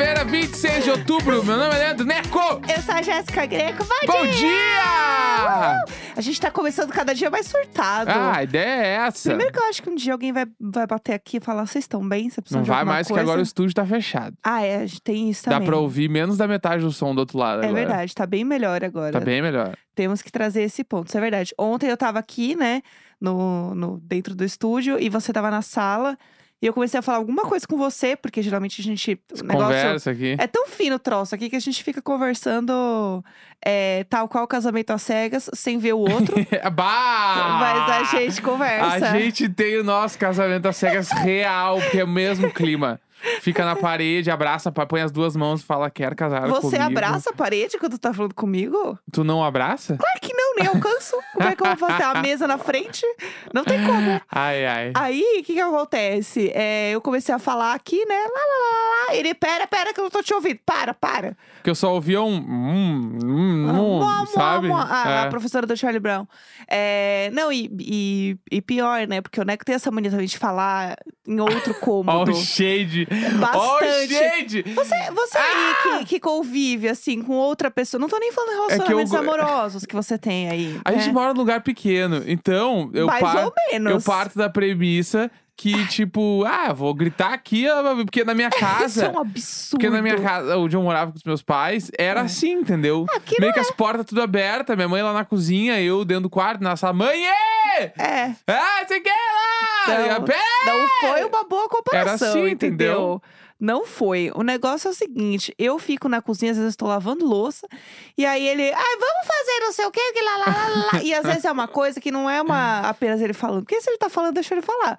Sexta-feira, 26 de outubro. Meu nome é Leandro Neco. Eu sou a Jéssica Greco. Bom, Bom dia! A gente tá começando cada dia mais surtado. Ah, a ideia é essa. Primeiro que eu acho que um dia alguém vai, vai bater aqui e falar, vocês estão bem? Você precisa Não de vai mais, que coisa?" agora o estúdio tá fechado. Ah, é, a gente tem isso Dá também. pra ouvir menos da metade do som do outro lado É agora. verdade, tá bem melhor agora. Tá bem melhor. Temos que trazer esse ponto, isso é verdade. Ontem eu tava aqui, né, no, no, dentro do estúdio, e você tava na sala, e eu comecei a falar alguma coisa com você, porque geralmente a gente. O negócio Conversa aqui. É tão fino o troço aqui que a gente fica conversando é, tal qual casamento às cegas, sem ver o outro. bah! Mas a gente conversa. A gente tem o nosso casamento às cegas real, que é o mesmo clima. Fica na parede, abraça, põe as duas mãos e fala, quer casar Você comigo. abraça a parede quando tá falando comigo? Tu não abraça? Claro que não, nem alcanço. Como é que eu vou fazer? A mesa na frente? Não tem como. Ai, ai. Aí, o que que acontece? É, eu comecei a falar aqui, né? Lá, lá, lá, lá. Ele, pera, pera, que eu não tô te ouvindo. Para, para. Porque eu só ouvia um. Hum, hum, Ah, hum, sabe? mua. Ah, É. a professora do Charlie Brown. É, não, e, e, e pior, né? Porque o Neco tem essa mania também de falar em outro Ó cômodo. shade. Ó o Bastante. shade. Você, você aí que, que convive, assim, com outra pessoa. Não tô nem falando de Ah! É eu relacionamentos amorosos que você tem aí. A gente né? mora num lugar pequeno, então eu, Mais par- ou menos. eu parto da premissa que, tipo, ah, vou gritar aqui, porque na minha Isso casa. é um absurdo. Porque na minha casa, onde eu morava com os meus pais, era É. assim, entendeu? Aqui Meio que as portas tudo abertas, minha mãe lá na cozinha, eu dentro do quarto, na sala, mãe! ê! É. Ah, você quer lá! E pé! Não foi uma boa comparação, assim, entendeu? entendeu? Não foi. O negócio é o seguinte: eu fico na cozinha, às vezes estou lavando louça, e aí ele, ai, vamos fazer não sei o quê, que lá, lá, lá, lá. E às vezes é uma coisa que não é uma apenas ele falando. Porque se ele tá falando, deixa ele falar.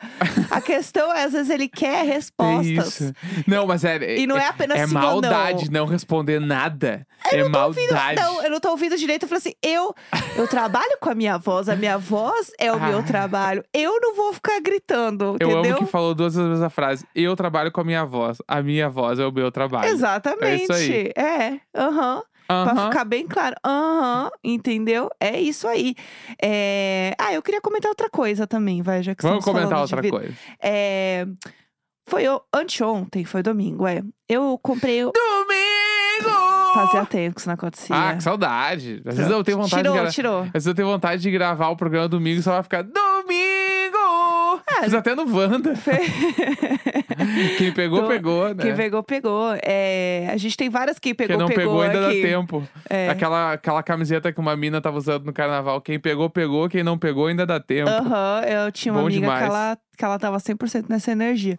A questão é, às vezes, ele quer É respostas. Não, mas é. E não é apenas É sim ou não. maldade não responder nada. Eu é não tô ouvindo, maldade. não, eu não tô ouvindo direito. Eu falei assim: eu, eu trabalho com a minha voz, a minha voz é o meu Ah. trabalho. Eu não vou ficar gritando, Eu entendeu? amo que falou duas vezes a frase. Eu trabalho com a minha voz. A minha voz é o meu trabalho. Exatamente. É isso aí. É, aham. Pra Aham. ficar bem claro. Aham, entendeu? É isso aí. É... Ah, eu queria comentar outra coisa também, vai, já que Vamos comentar outra coisa. É... Foi anteontem, foi domingo, é. Eu comprei. o- Domingo! Fazia tempo que isso não acontecia. Ah, que saudade. Às vezes eu tenho vontade tirou, de gravar. tirou. Às vezes eu tenho vontade de gravar o programa domingo e só vai ficar domingo! Ah, Fiz até no Wanda. Quem pegou, Tô- pegou, né? Quem pegou, pegou. É... A gente tem várias quem pegou, Quem não pegou, ainda aqui. dá tempo. É. Aquela, aquela camiseta que uma mina tava usando no carnaval. Quem pegou, pegou. Quem não pegou, ainda dá tempo. Aham, eu tinha uma Bom amiga demais. que ela, que ela tava 100% nessa energia.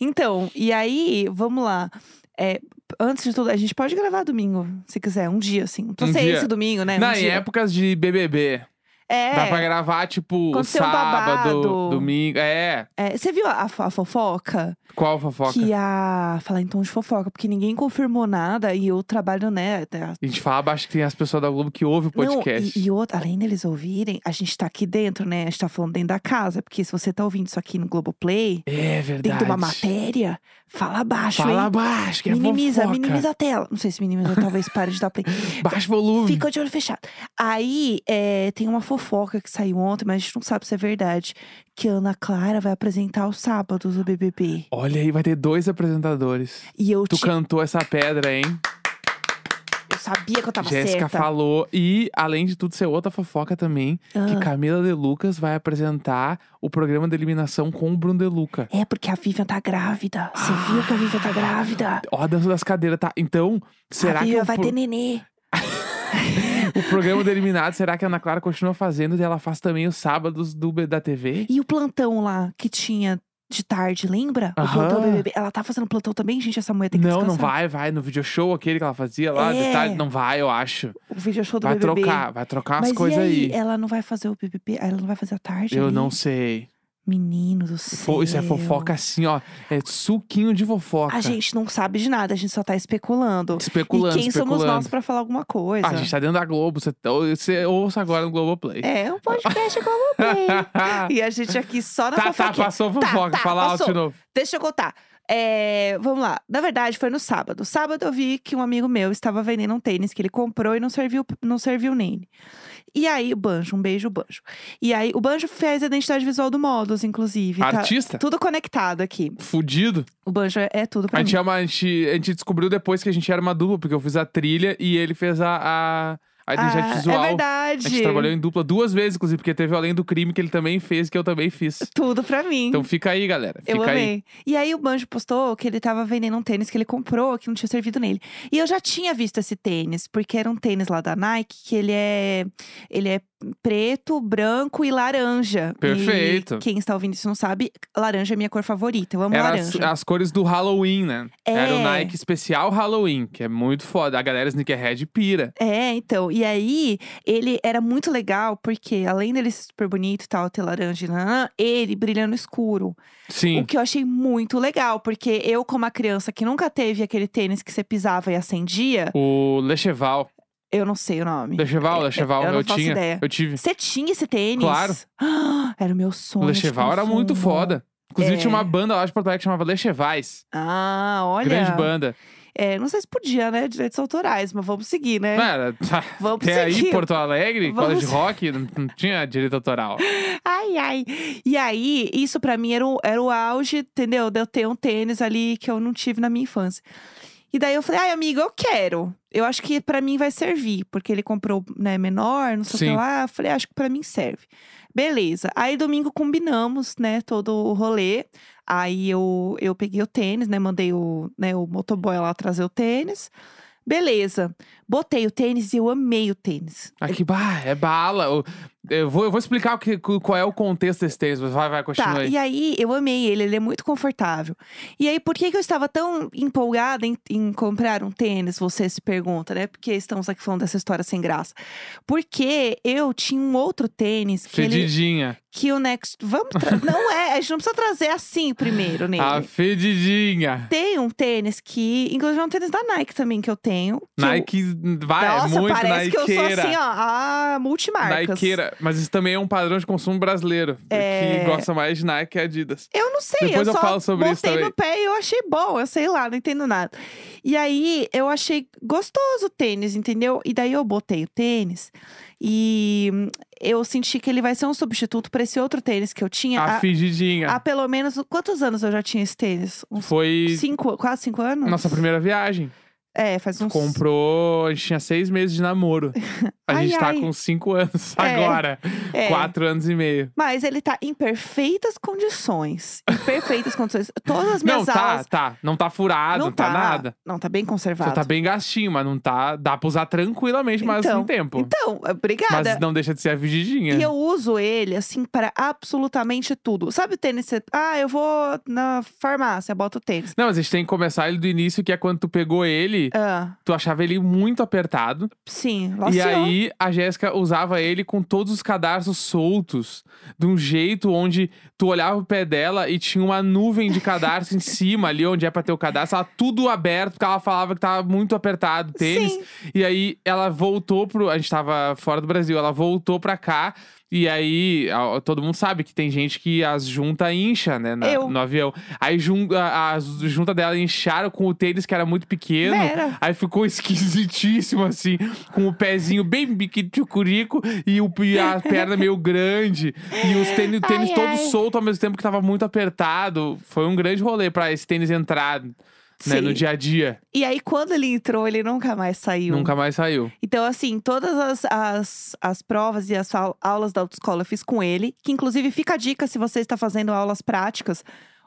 Então, e aí, vamos lá. É, antes de tudo, a gente pode gravar domingo, se quiser, um dia, assim. Não Um dia. esse domingo, né? Um Não, em dia. épocas de BBB. É, Dá pra gravar, tipo, sábado, babado. domingo. É. é, você viu a, a fofoca? Qual fofoca? Que a. Falar em tom de fofoca, porque ninguém confirmou nada e eu trabalho, né? até- A gente fala, acho que tem as pessoas da Globo que ouvem o podcast. Não, e, e outra, além deles ouvirem, a gente tá aqui dentro, né? A gente tá falando dentro da casa, porque se você tá ouvindo isso aqui no Globoplay, É verdade. dentro de uma matéria, fala baixo, Fala hein? baixo, que é minimiza, fofoca. minimiza a tela. Não sei se minimiza, talvez pare de dar play. Baixo volume. Fica de olho fechado. Aí é, tem uma fofoca que saiu ontem, mas a gente não sabe se é verdade. Que a Ana Clara vai apresentar os sábados do BBB. Olha aí, vai ter dois apresentadores. E eu, Tu ti- cantou essa pedra, hein? eu sabia que eu tava Jéssica falou. E, além de tudo, ser outra fofoca também, que Ah. Camila De Lucas vai apresentar o programa de eliminação com o Bruno De Luca. É porque a Vivian tá grávida. Você viu que a Vivian tá grávida? Ó, dança das cadeiras, tá? Então, será a que Vivian o, vai pro- ter nenê. o programa do Eliminado, será que a Ana Clara continua fazendo e ela faz também os sábados do, da TV? E o plantão lá que tinha de tarde, lembra? O plantão Aham. BBB. Ela tá fazendo plantão também, gente? Essa mulher tem que Não, não descansar. vai, vai. No video show aquele que ela fazia lá, É. de tarde, não vai, eu acho. O vídeo show do Vai BBB. trocar, vai trocar Mas as coisas e aí. Ela não vai fazer o BBB? Ela não vai fazer a tarde? Eu ali? não sei. Menino do céu. Isso é fofoca assim, ó. É suquinho de fofoca. A gente não sabe de nada, a gente só tá especulando. Especulando, e quem somos especulando. nós pra falar alguma coisa? A gente tá dentro da Globo. Você, você ouça agora no Globoplay. É um podcast como play. e a gente aqui só na tá, tá, fofoquinha. passou Tá, fofoca. tá, Fala alto passou. de novo. Deixa eu contar. É, vamos lá. Na verdade, foi no sábado. Sábado eu vi que um amigo meu estava vendendo um tênis que ele comprou e não serviu, não serviu nele. E aí, o Banjo, um beijo, Banjo. E aí, o Banjo fez a identidade visual do Modus, inclusive. tá Artista? tudo conectado aqui. Fudido. O Banjo é, é tudo A pra mim. gente, é uma- a, gente, a gente descobriu depois que a gente era uma dupla, porque eu fiz a trilha e ele fez a, a, a identidade Ah, visual. É verdade. A gente trabalhou em dupla duas vezes, inclusive, porque teve o Além do Crime que ele também fez, que eu também fiz. Tudo pra mim. Então fica aí, galera. Fica Eu aí. amei. E aí o Banjo postou que ele tava vendendo um tênis que ele comprou, que não tinha servido nele. E eu já tinha visto esse tênis, porque era um tênis lá da Nike, que ele é ele é preto, branco e laranja. Perfeito. E quem está ouvindo isso não sabe, laranja é minha cor favorita. Eu amo Era as, laranja. as cores do Halloween, né? Era o É. Nike especial Halloween, que é muito foda. A galera sneakerhead pira. É, então. E aí, ele era muito legal, porque além dele ser super bonito e tal, ter laranja, e nananã, ele brilha no escuro. Sim. O que eu achei muito legal, porque eu, como uma criança que nunca teve aquele tênis que você pisava e acendia, O Lecheval. eu não sei o nome. Lecheval, É, Lecheval. eu Eu, faço tinha. ideia. Eu tive. Você tinha esse tênis? Claro. Ah, Era o meu sonho. O Lecheval era muito foda. Inclusive, É. tinha uma banda lá de Porto Alegre que chamava Lechevais. Ah, olha. Grande banda. É, não sei se podia, né? Direitos autorais, mas vamos seguir, né? Cara, tá. Vamos Até aí, seguir. Porto Alegre, Vamos- de rock, não, não tinha direito autoral. Ai, ai. E aí, isso pra mim era o, era o auge, entendeu? De eu ter um tênis ali que eu não tive na minha infância. E daí eu falei, ai, amigo, eu quero. Eu acho que pra mim vai servir, porque ele comprou, né, menor, não sei o Sim. que lá. Eu falei, acho que pra mim serve. Beleza. Aí domingo combinamos, né, todo o rolê. Aí eu, eu peguei o tênis, né, mandei o, né, o motoboy lá trazer o tênis. Beleza. Botei o tênis e eu amei o tênis. Aqui, bah, é bala. Eu, eu vou, eu vou explicar o que, qual é o contexto desse tênis, mas vai, vai, continua Tá, aí. e aí eu amei ele, ele é muito confortável. E aí, por que, que eu estava tão empolgada em, em comprar um tênis? Você se pergunta, né? Porque estamos aqui falando dessa história sem graça. Porque eu tinha um outro tênis que ele. Fedidinha. Que o Next. Vamos. não é, a gente não precisa trazer assim primeiro nele. A fedidinha. Tem um tênis que. Inclusive, é um tênis da Nike também que eu tenho. que eu- Nike, vai, Nossa, é muito parece que eu sou Nikeira. assim, ó, a multimarcas. Nikeira. Mas isso também é um padrão de consumo brasileiro. É. Que gosta mais de Nike que Adidas. Eu não sei, Depois eu eu só falo sobre isso botei também. no pé e eu achei bom, eu sei lá, não entendo nada. E aí eu achei gostoso o tênis, entendeu? E daí eu botei o tênis e eu senti que ele vai ser um substituto para esse outro tênis que eu tinha A há, fedidinha. há pelo menos quantos anos eu já tinha esse tênis? Uns Foi cinco, quase cinco anos? nossa primeira viagem. É, faz uns Comprou, a gente tinha seis meses de namoro. A Ai, gente tá ai. com cinco anos É, agora. é. Quatro anos e meio. Mas ele tá em perfeitas condições. Em perfeitas condições. Todas as Não, minhas tá, aulas. tá. Não tá furado, não, tá, nada. Não, tá bem conservado. Só tá bem gastinho, mas não tá. Dá pra usar tranquilamente mais Então, um tempo. Então, obrigada. Mas não deixa de ser a fedidinha. E eu uso ele, assim, para absolutamente tudo. Sabe o tênis? Ah, eu vou na farmácia, boto o tênis. Não, mas a gente tem que começar ele do início, que é quando tu pegou ele, Ah, tu achava ele muito apertado. sim, E laciou. aí a Jéssica usava ele com todos os cadarços soltos, de um jeito onde tu olhava o pé dela e tinha uma nuvem de cadarço em cima, ali onde é pra ter o cadarço, tava tudo aberto, porque ela falava que tava muito apertado o tênis. Sim. E aí ela voltou pro. A gente tava fora do Brasil, ela voltou pra cá. E aí, todo mundo sabe que tem gente que as junta incha, né, na- Eu. no avião. Aí jun, a- as junta dela incharam com o tênis que era muito pequeno. Vera. Aí ficou esquisitíssimo, assim, com o pezinho bem biquitico e, o, e a perna meio grande. E os tênis, o tênis Ai, todo ai. solto ao mesmo tempo que tava muito apertado. Foi um grande rolê pra esse tênis entrar né, Sim. no dia a dia. E aí, quando ele entrou, ele nunca mais saiu. Nunca mais saiu. Então, assim, todas as, as, as provas e as au- aulas da autoescola eu fiz com ele. Que, inclusive, fica a dica se você está fazendo aulas práticas.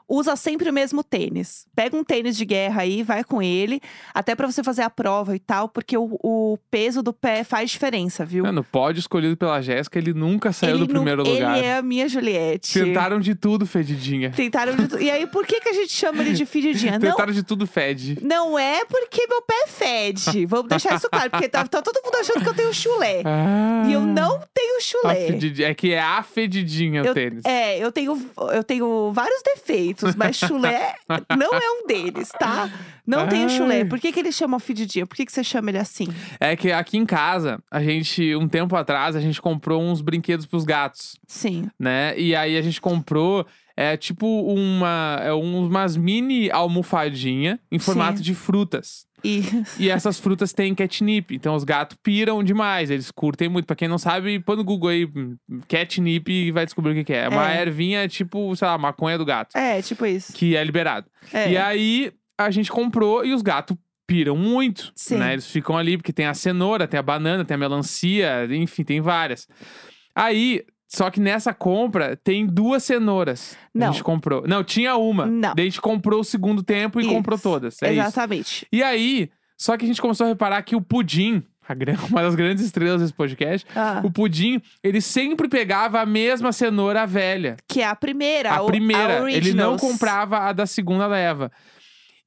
Usa sempre o mesmo tênis. Pega um tênis de guerra aí, vai com ele. Até pra você fazer a prova e tal. Porque o, o peso do pé faz diferença, viu? No pódio escolhido pela Jéssica, ele nunca saiu ele do primeiro nu- lugar. Ele é a minha Juliette. Tentaram de tudo, Fedidinha. Tentaram de tudo. E aí, por que, que a gente chama ele de fedidinha? Não, Tentaram de tudo, Fed. não é porque meu pé fede. Vamos deixar isso claro. Porque tá, tá todo mundo achando que eu tenho chulé. Ah, E eu não a chulé. É que é a Fedidinha o tênis. É, eu tenho, eu tenho vários defeitos, mas chulé não é um deles, tá? Não tenho chulé. Ai. Por que, que ele chama fedidinha? Por que, que você chama ele assim? É que aqui em casa, a gente, um tempo atrás, a gente comprou uns brinquedos pros gatos, Sim. né? E aí a gente comprou É tipo uma, é umas mini almofadinha em formato Sim. de frutas. E E essas frutas têm catnip. Então os gatos piram demais. Eles curtem muito. Pra quem não sabe, põe no Google aí catnip e vai descobrir o que, que é. Uma É. ervinha tipo, sei lá, maconha do gato. é, tipo isso. Que é liberado. É. E aí a gente comprou e os gatos piram muito. Sim. Né? Eles ficam ali porque tem a cenoura, tem a banana, tem a melancia, enfim, tem várias. Aí. Só que nessa compra tem duas cenouras. Não. A gente comprou. Não, tinha uma. Não. Daí a gente comprou o segundo tempo e Isso. comprou todas. É isso. Exatamente. E aí, só que a gente começou a reparar que o Pudim, a uma das grandes estrelas desse podcast, Ah, o Pudim, ele sempre pegava a mesma cenoura velha. que é a primeira. A o- primeira. ele não comprava a da segunda leva.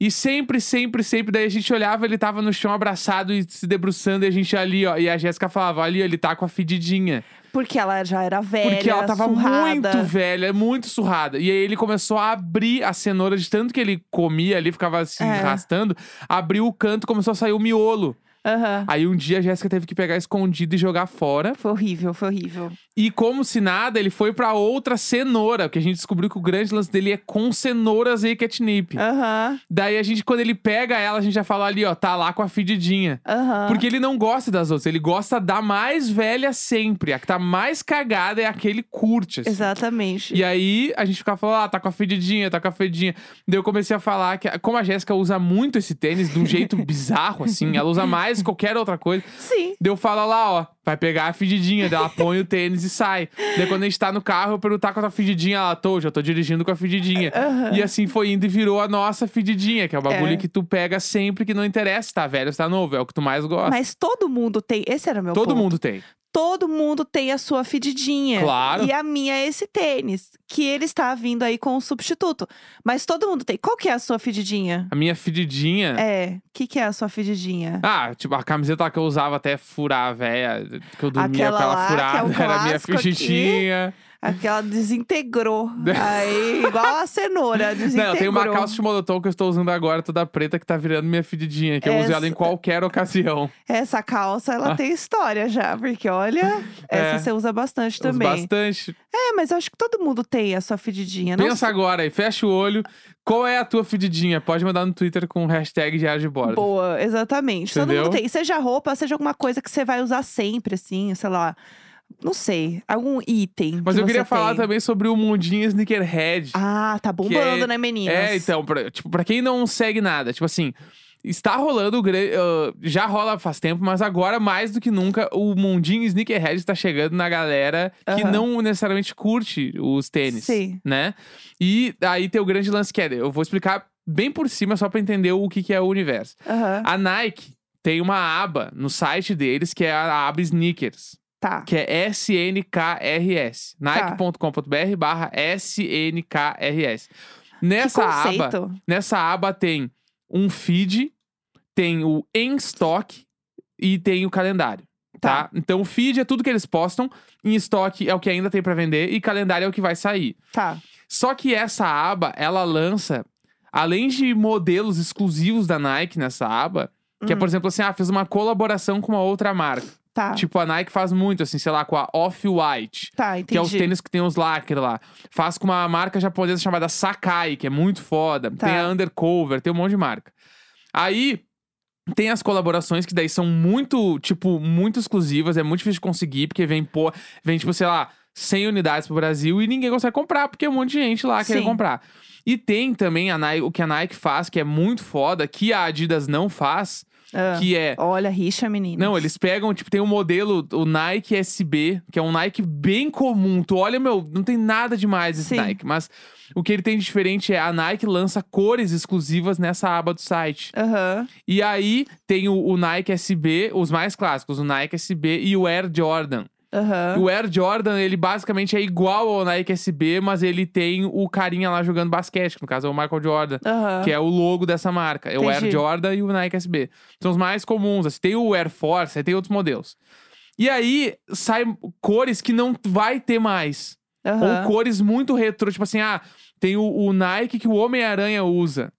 E sempre, sempre, sempre, daí a gente olhava, ele tava no chão abraçado e se debruçando, e a gente ali, ó. E a Jéssica falava, ali, ó, ele tá com a fedidinha. Porque ela já era velha, Porque ela tava surrada. muito velha, muito surrada. E aí ele começou a abrir a cenoura de tanto que ele comia ali, ficava se É. arrastando, abriu o canto, começou a sair o miolo. Aham. Aí um dia a Jéssica teve que pegar escondido e jogar fora. Foi horrível, foi horrível. E como se nada, ele foi pra outra cenoura, porque a gente descobriu que o grande lance dele é com cenouras e catnip. Aham, Daí a gente, quando ele pega ela, a gente já fala ali, ó, tá lá com a fedidinha. aham. Porque ele não gosta das outras, ele gosta da mais velha sempre. A que tá mais cagada é a que ele curte. assim. Exatamente. E aí a gente ficava falando, ah, tá com a fedidinha, tá com a fedidinha. Daí eu comecei a falar que, como a Jéssica usa muito esse tênis de um jeito bizarro, assim, ela usa mais que qualquer outra coisa. Sim. Daí eu falo lá, ó, vai pegar a fedidinha, daí ela põe o tênis e sai. Daí quando a gente tá no carro, eu perguntar com a fedidinha, ela, tô, já tô dirigindo com a fedidinha. Aham. E assim foi indo e virou a nossa fedidinha, que é o bagulho É. que tu pega sempre que não interessa, se tá velho, se tá novo, é o que tu mais gosta. Mas todo mundo tem. Esse era o meu Todo ponto. mundo tem. Todo mundo tem a sua fedidinha. Claro. E a minha é esse tênis, que ele está vindo aí com o substituto. Mas todo mundo tem. Qual que é a sua fedidinha? A minha fedidinha. É, o que, que é a sua fedidinha? Ah, tipo, a camiseta que eu usava até furar véia, que eu dormia Aquela com ela lá, é furada, um era a minha aqui. Aquela desintegrou. aí, igual a cenoura, desintegrou. Não, eu tenho uma calça de moletom que eu estou usando agora, toda preta, que tá virando minha fedidinha, que eu uso ela em qualquer ocasião. Essa calça, ela Ah. tem história já, porque olha, essa É. você usa bastante Uso também. bastante. É, mas eu acho que todo mundo tem a sua fedidinha. Pensa agora aí, fecha o olho. Qual é a tua fedidinha? Pode mandar no Twitter com o hashtag diário de bordo. Boa, exatamente. Todo Entendeu? mundo tem. Seja roupa, seja alguma coisa que você vai usar sempre, assim, sei lá. Não sei, algum item. Mas que eu queria você falar tem. também sobre o mundinho sneakerhead. Ah, tá bombando, é- né, meninas? É, então, pra, tipo, pra quem não segue nada, tipo assim, está rolando, ah, já rola faz tempo, mas agora mais do que nunca, o mundinho sneakerhead está chegando na galera que não necessariamente curte os tênis, Sim. né? E aí tem o grande lance que é, eu vou explicar bem por cima só pra entender o que, que é o universo. Aham. A Nike tem uma aba no site deles que é a aba Sneakers. Tá. Que é SNKRS. Nike.com.br barra SNKRS. Nessa aba, nessa aba tem um feed, tem o em stock e tem o calendário. Tá. Tá. Então o feed é tudo que eles postam, em estoque é o que ainda tem pra vender e calendário é o que vai sair. Tá. Só que essa aba, ela lança, além de modelos exclusivos da Nike nessa aba, que é, Hum. por exemplo, assim, ah, fez uma colaboração com uma outra marca. Tá. Tipo, a Nike faz muito, assim, sei lá, com a Off-White. tá, entendi. Que é os tênis que tem os lacres lá. Faz com uma marca japonesa chamada Sakai, que é muito foda. Tá. Tem a Undercover, tem um monte de marca. Aí, tem as colaborações que daí são muito, tipo, muito exclusivas. É muito difícil de conseguir, porque vem, pô, vem tipo, sei lá, 100 unidades pro Brasil e ninguém consegue comprar, porque um monte de gente lá quer comprar. E tem também a Nike, o que a Nike faz, que é muito foda, que a Adidas não faz, Ah. que é Olha, rixa, menina. não, eles pegam, tipo, tem um modelo, o Nike SB, que é um Nike bem comum. Tu olha, meu, não tem nada demais esse Sim. Nike. Mas o que ele tem de diferente é a Nike lança cores exclusivas nessa aba do site. Aham. E aí tem o, o Nike SB, os mais clássicos, o Nike SB e o Air Jordan. Aham. O Air Jordan, ele basicamente é igual ao Nike SB, mas ele tem o carinha lá jogando basquete, que no caso é o Michael Jordan. Aham. Que é o logo dessa marca. É o Air. Jordan e o Nike SB. São os mais comuns. Assim, tem o Air Force, aí tem outros modelos. E aí, saem cores que não vai ter mais. Aham. Ou cores muito retrô. Tipo assim, ah, tem o, o Nike que o Homem-Aranha usa.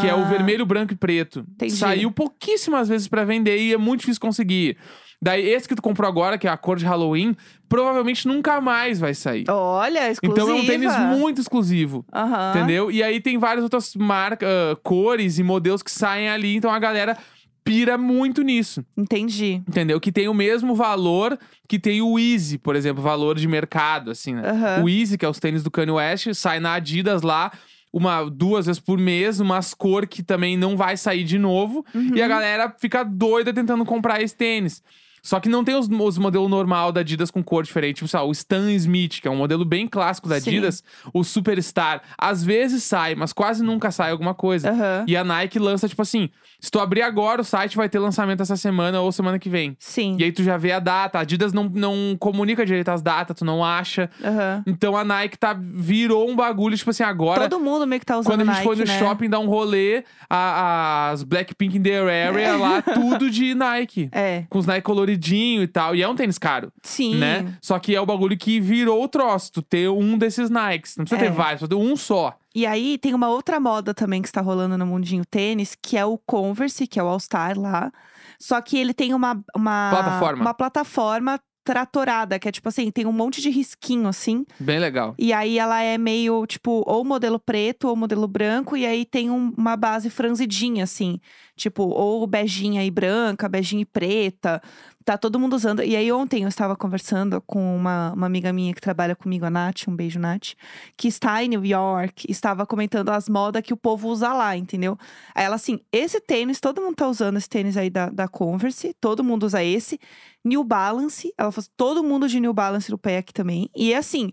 Que é o Ah, vermelho, branco e preto. Entendi. Saiu pouquíssimas vezes pra vender e é muito difícil conseguir. Daí, esse que tu comprou agora, que é a cor de Halloween, provavelmente nunca mais vai sair. Olha, exclusiva. Então é um tênis muito exclusivo. Entendeu? E aí tem várias outras marcas, ah, cores e modelos que saem ali, então a galera pira muito nisso. Entendi. Entendeu? Que tem o mesmo valor que tem o Easy, por exemplo, valor de mercado, assim, né? O Easy, que é os tênis do Kanye West, sai na Adidas lá uma duas vezes por mês, umas cor que também não vai sair de novo, Uhum. e a galera fica doida tentando comprar esse tênis. Só que não tem os, os modelos normal da Adidas com cor diferente. Tipo, sei lá, o Stan Smith, que é um modelo bem clássico da Sim. Adidas. O Superstar. Às vezes sai, mas quase nunca sai alguma coisa. Aham. E a Nike lança, tipo assim, se tu abrir agora, o site vai ter lançamento essa semana ou semana que vem. Sim. E aí tu já vê a data. A Adidas não, não comunica direito as datas, tu não acha. Aham. Então a Nike tá, virou um bagulho, tipo assim, agora. Todo mundo meio que tá usando Quando a gente Nike, foi no né? shopping dar um rolê, a- as Blackpink in the area lá, tudo de Nike. É, Com os Nike coloridinho e tal. E é um tênis caro, sim. né? Só que é o bagulho que virou o troço. Tu ter um desses Nikes. Não precisa É. ter vários, precisa ter um só. E aí tem uma outra moda também que está rolando no mundinho tênis, que é o Converse, que é o All Star lá. Só que ele tem uma, uma Plataforma. uma plataforma tratorada, que é tipo assim, tem um monte de risquinho assim. Bem legal. E aí ela é meio, tipo, ou modelo preto ou modelo branco, e aí tem um- uma base franzidinha, assim. Tipo, ou beijinha e branca, beijinha e preta. Tá todo mundo usando. E aí ontem eu estava conversando com uma, uma amiga minha que trabalha comigo, a Nath, um beijo, Nath, que está em New York, estava comentando as modas que o povo usa lá, entendeu? Aí ela assim, esse tênis, todo mundo tá usando esse tênis aí da, da Converse, todo mundo usa esse. New Balance, ela falou assim, todo mundo de New Balance no pé aqui também. E assim,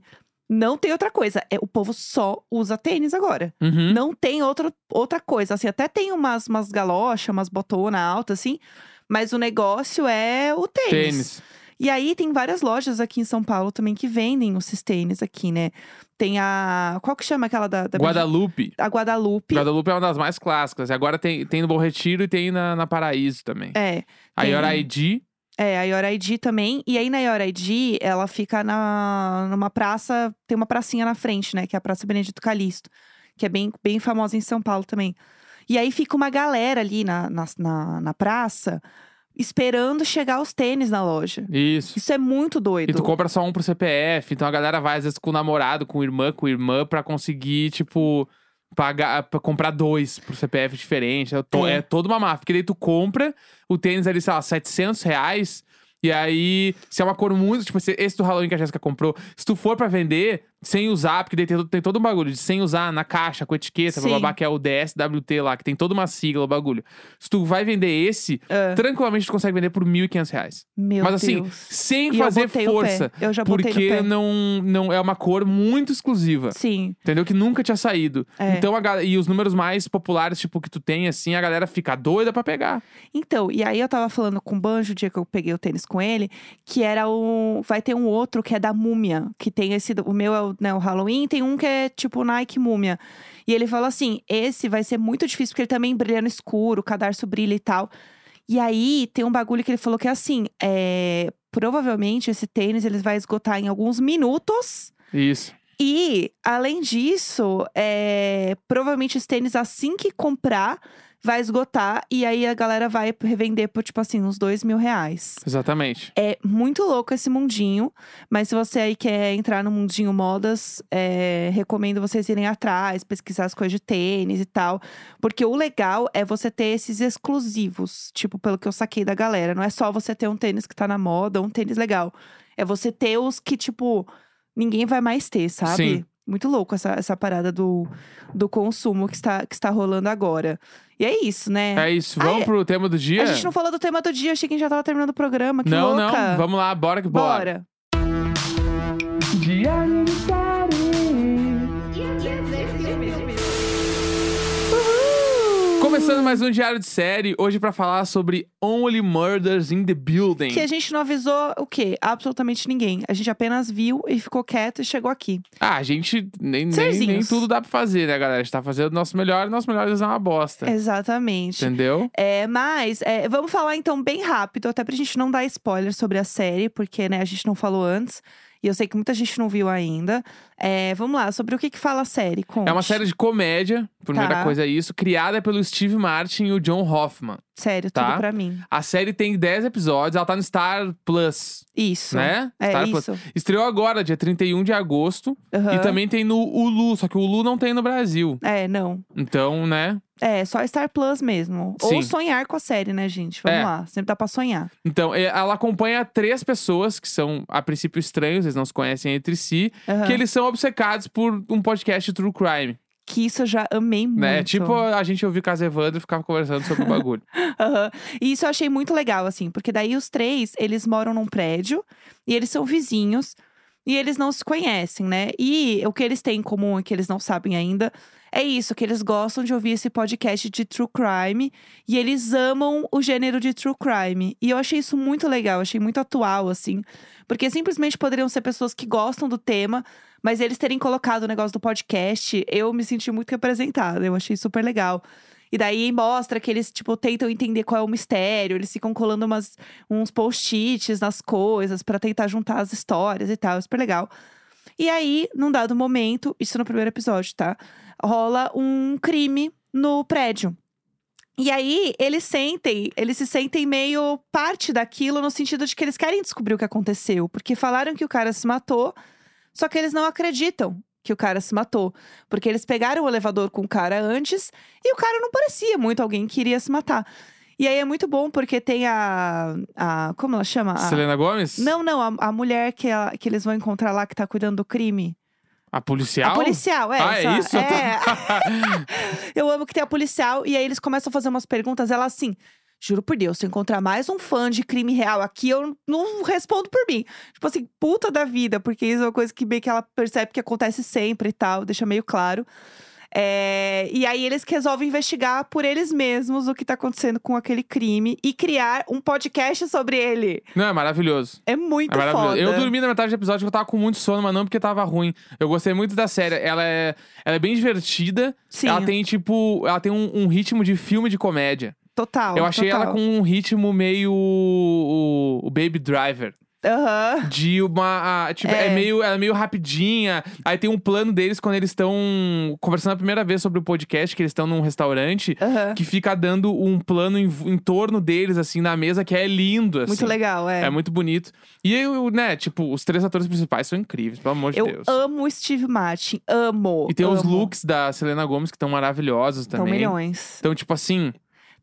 não tem outra coisa. É, o povo só usa tênis agora. Uhum. Não tem outra, outra coisa. Assim, até tem umas, umas galochas, umas botona alta, assim. Mas o negócio é o tênis. Tênis. E aí tem várias lojas aqui em São Paulo também que vendem esses tênis aqui, né? Tem a. Qual que chama aquela da. da Guadalupe. A Guadalupe. Guadalupe é uma das mais clássicas. Agora tem, tem no Bom Retiro e tem na, na Paraíso também. É. A Yoraidi. É, a Yoraidi também. E aí na Yoraidi, ela fica na, numa praça, tem uma pracinha na frente, né? Que é a Praça Benedito Calixto. Que é bem, bem famosa em São Paulo também. E aí fica uma galera ali na, na, na, na praça, esperando chegar os tênis na loja. Isso. Isso é muito doido. E tu compra só um pro CPF. Então a galera vai, às vezes, com o namorado, com irmã, com irmã, pra conseguir, tipo, pagar, pra comprar dois pro CPF diferente. É, to- É. é toda uma máfia. Porque daí tu compra o tênis ali, sei lá, 700 reais. E aí, se é uma cor muito. Tipo, esse- esse do Halloween que a Jéssica comprou, se tu for pra vender sem usar, porque daí tem, todo- tem todo um bagulho de sem usar na caixa, com etiqueta, Sim. babá, que é o DSWT lá, que tem toda uma sigla, o bagulho. Se tu vai vender esse, Ah, tranquilamente tu consegue vender por 1.500 reais. meu Mas assim, Deus. sem E eu fazer o força. Eu já botei Porque não, não é uma cor muito exclusiva. Sim. Entendeu? Que nunca tinha saído. É. Então, a e os números mais populares, tipo, que tu tem, assim, a galera fica doida pra pegar. Então, e aí eu tava falando com o Banjo o dia que eu peguei o tênis com ele, que era o. Vai ter um outro que é da múmia, que tem esse. O meu é o, né, o Halloween, tem um que é tipo Nike Múmia. E ele falou assim: esse vai ser muito difícil, porque ele também brilha no escuro, o cadarço brilha e tal. E aí tem um bagulho que ele falou que é assim: é, provavelmente esse tênis ele vai esgotar em alguns minutos. Isso. E, além disso, é, provavelmente esse tênis, assim que comprar, vai esgotar. E aí a galera vai revender por, tipo assim, uns dois mil reais. Exatamente. É muito louco esse mundinho. Mas se você aí quer entrar no mundinho modas, é, recomendo vocês irem atrás, pesquisar as coisas de tênis e tal. Porque o legal é você ter esses exclusivos. Tipo, pelo que eu saquei da galera. Não é só você ter um tênis que tá na moda ou um tênis legal. É você ter os que, tipo, ninguém vai mais ter, sabe? Sim. Muito louco essa, essa parada do, do consumo que está, que está rolando agora. E é isso, né? É isso. Vamos Ah, pro tema do dia? A gente não falou do tema do dia, achei que a gente já tava terminando o programa. Que não, louca. não. Vamos lá, bora que bora. Bora. Começando mais um diário de série, hoje pra falar sobre Only Murders in the Building. Que a gente não avisou o quê? Absolutamente ninguém. A gente apenas viu e ficou quieto e chegou aqui. Ah, a gente nem, nem, nem tudo dá pra fazer, né, galera? A gente tá fazendo o nosso melhor e nosso melhor é uma bosta. Exatamente. Entendeu? É, mas é, vamos falar então bem rápido, até pra gente não dar spoiler sobre a série, porque né, a gente não falou antes. E eu sei que muita gente não viu ainda. É, vamos lá, sobre o que, que fala a série? Conte. É uma série de comédia, primeira Tá. coisa é isso, criada pelo Steve Martin e o John Hoffman. Sério, Tá. tudo pra mim. A série tem 10 episódios, ela tá no Star Plus, Isso. né? É Star Plus. isso. Estreou agora, dia 31 de agosto. Aham. E também tem no Hulu, só que o Hulu não tem no Brasil. É, não. Então, né? É, só Star Plus mesmo. Sim. Ou sonhar com a série, né, gente? Vamos É. lá. Sempre dá pra sonhar. Então, é, ela acompanha três pessoas que são, a princípio, estranhos, eles não se conhecem entre si, Aham. que eles são obcecados por um podcast true crime. Que isso eu já amei muito. Né? Tipo, a gente ouvir Casa Evandro e ficava conversando sobre o bagulho. Aham. E isso eu achei muito legal, assim, porque daí os três, eles moram num prédio e eles são vizinhos e eles não se conhecem, né? E o que eles têm em comum e que eles não sabem ainda é isso, que eles gostam de ouvir esse podcast de true crime e eles amam o gênero de true crime. E eu achei isso muito legal, achei muito atual, assim, porque simplesmente poderiam ser pessoas que gostam do tema. Mas eles terem colocado o negócio do podcast, eu me senti muito representada. Eu achei super legal. E daí mostra que eles, tipo, tentam entender qual é o mistério. Eles ficam colando umas, uns post-its nas coisas pra tentar juntar as histórias e tal. É super legal. E aí, num dado momento, isso no primeiro episódio, tá? Rola um crime no prédio. E aí, eles sentem, eles se sentem meio parte daquilo no sentido de que eles querem descobrir o que aconteceu. Porque falaram que o cara se matou, só que eles não acreditam que o cara se matou. Porque eles pegaram o elevador com o cara antes e o cara não parecia muito alguém que iria se matar. E aí é muito bom porque tem a. a como ela chama? A- Selena Gomes? Não, não, a, a mulher que, ela- que eles vão encontrar lá que tá cuidando do crime. A policial? A policial, é. Ah, é isso? É. Eu amo que tem a policial e aí eles começam a fazer umas perguntas. Ela assim. Juro por Deus, se eu encontrar mais um fã de crime real aqui, eu não respondo por mim. Tipo assim, puta da vida, porque isso é uma coisa que meio que ela percebe que acontece sempre e tal, deixa meio claro. É, e aí eles resolvem investigar por eles mesmos o que tá acontecendo com aquele crime e criar um podcast sobre ele. Não, é maravilhoso. É muito É maravilhoso. foda. Eu dormi na metade do episódio porque eu tava com muito sono, mas não porque tava ruim. Eu gostei muito da série. Ela é, ela é bem divertida. Sim, Ela tem, tipo, ela tem um, um ritmo de filme de comédia. Total. eu achei ela total. com um ritmo meio o, o Baby Driver. Aham. De uma. a- tipo, é. É. meio, ela é meio rapidinha. Aí tem um plano deles quando eles estão conversando a primeira vez sobre o podcast, que eles estão num restaurante, Aham. que fica dando um plano em, em torno deles, assim, na mesa, que é lindo, assim. Muito legal, é. É muito bonito. E, eu, né, tipo, os três atores principais são incríveis, pelo amor de Eu Deus. amo o Steve Martin, amo. E tem os amo. looks da Selena Gomes que estão maravilhosos São também. milhões. Então, tipo assim,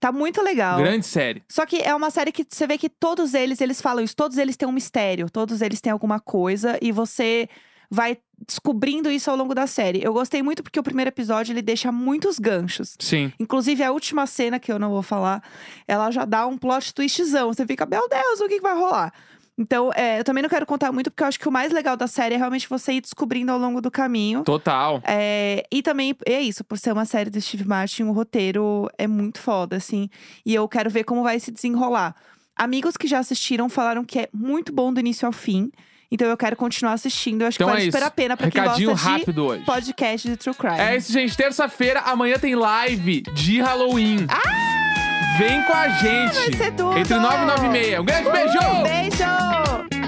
Tá muito legal. grande série. Só que é uma série que você vê que todos eles, eles falam isso, todos eles têm um mistério, todos eles têm alguma coisa e você vai descobrindo isso ao longo da série. Eu gostei muito porque o primeiro episódio ele deixa muitos ganchos. Sim. Inclusive a última cena que eu não vou falar, ela já dá um plot twistzão. Você fica, meu Deus, o que, que vai rolar? Então, é, eu também não quero contar muito, porque eu acho que o mais legal da série é realmente você ir descobrindo ao longo do caminho. Total. É, e também é isso, por ser uma série do Steve Martin, o roteiro é muito foda, assim. E eu quero ver como vai se desenrolar. Amigos que já assistiram falaram que é muito bom do início ao fim. Então eu quero continuar assistindo. Eu acho Então que vale é super a pena pra quem Recadinho gosta rápido hoje. podcast de True Crime. É isso, gente. Terça-feira, amanhã tem live de Halloween. Vem com a gente. Vai ser tudo! Entre 9 e 9 e meia. Um grande beijo! Beijo!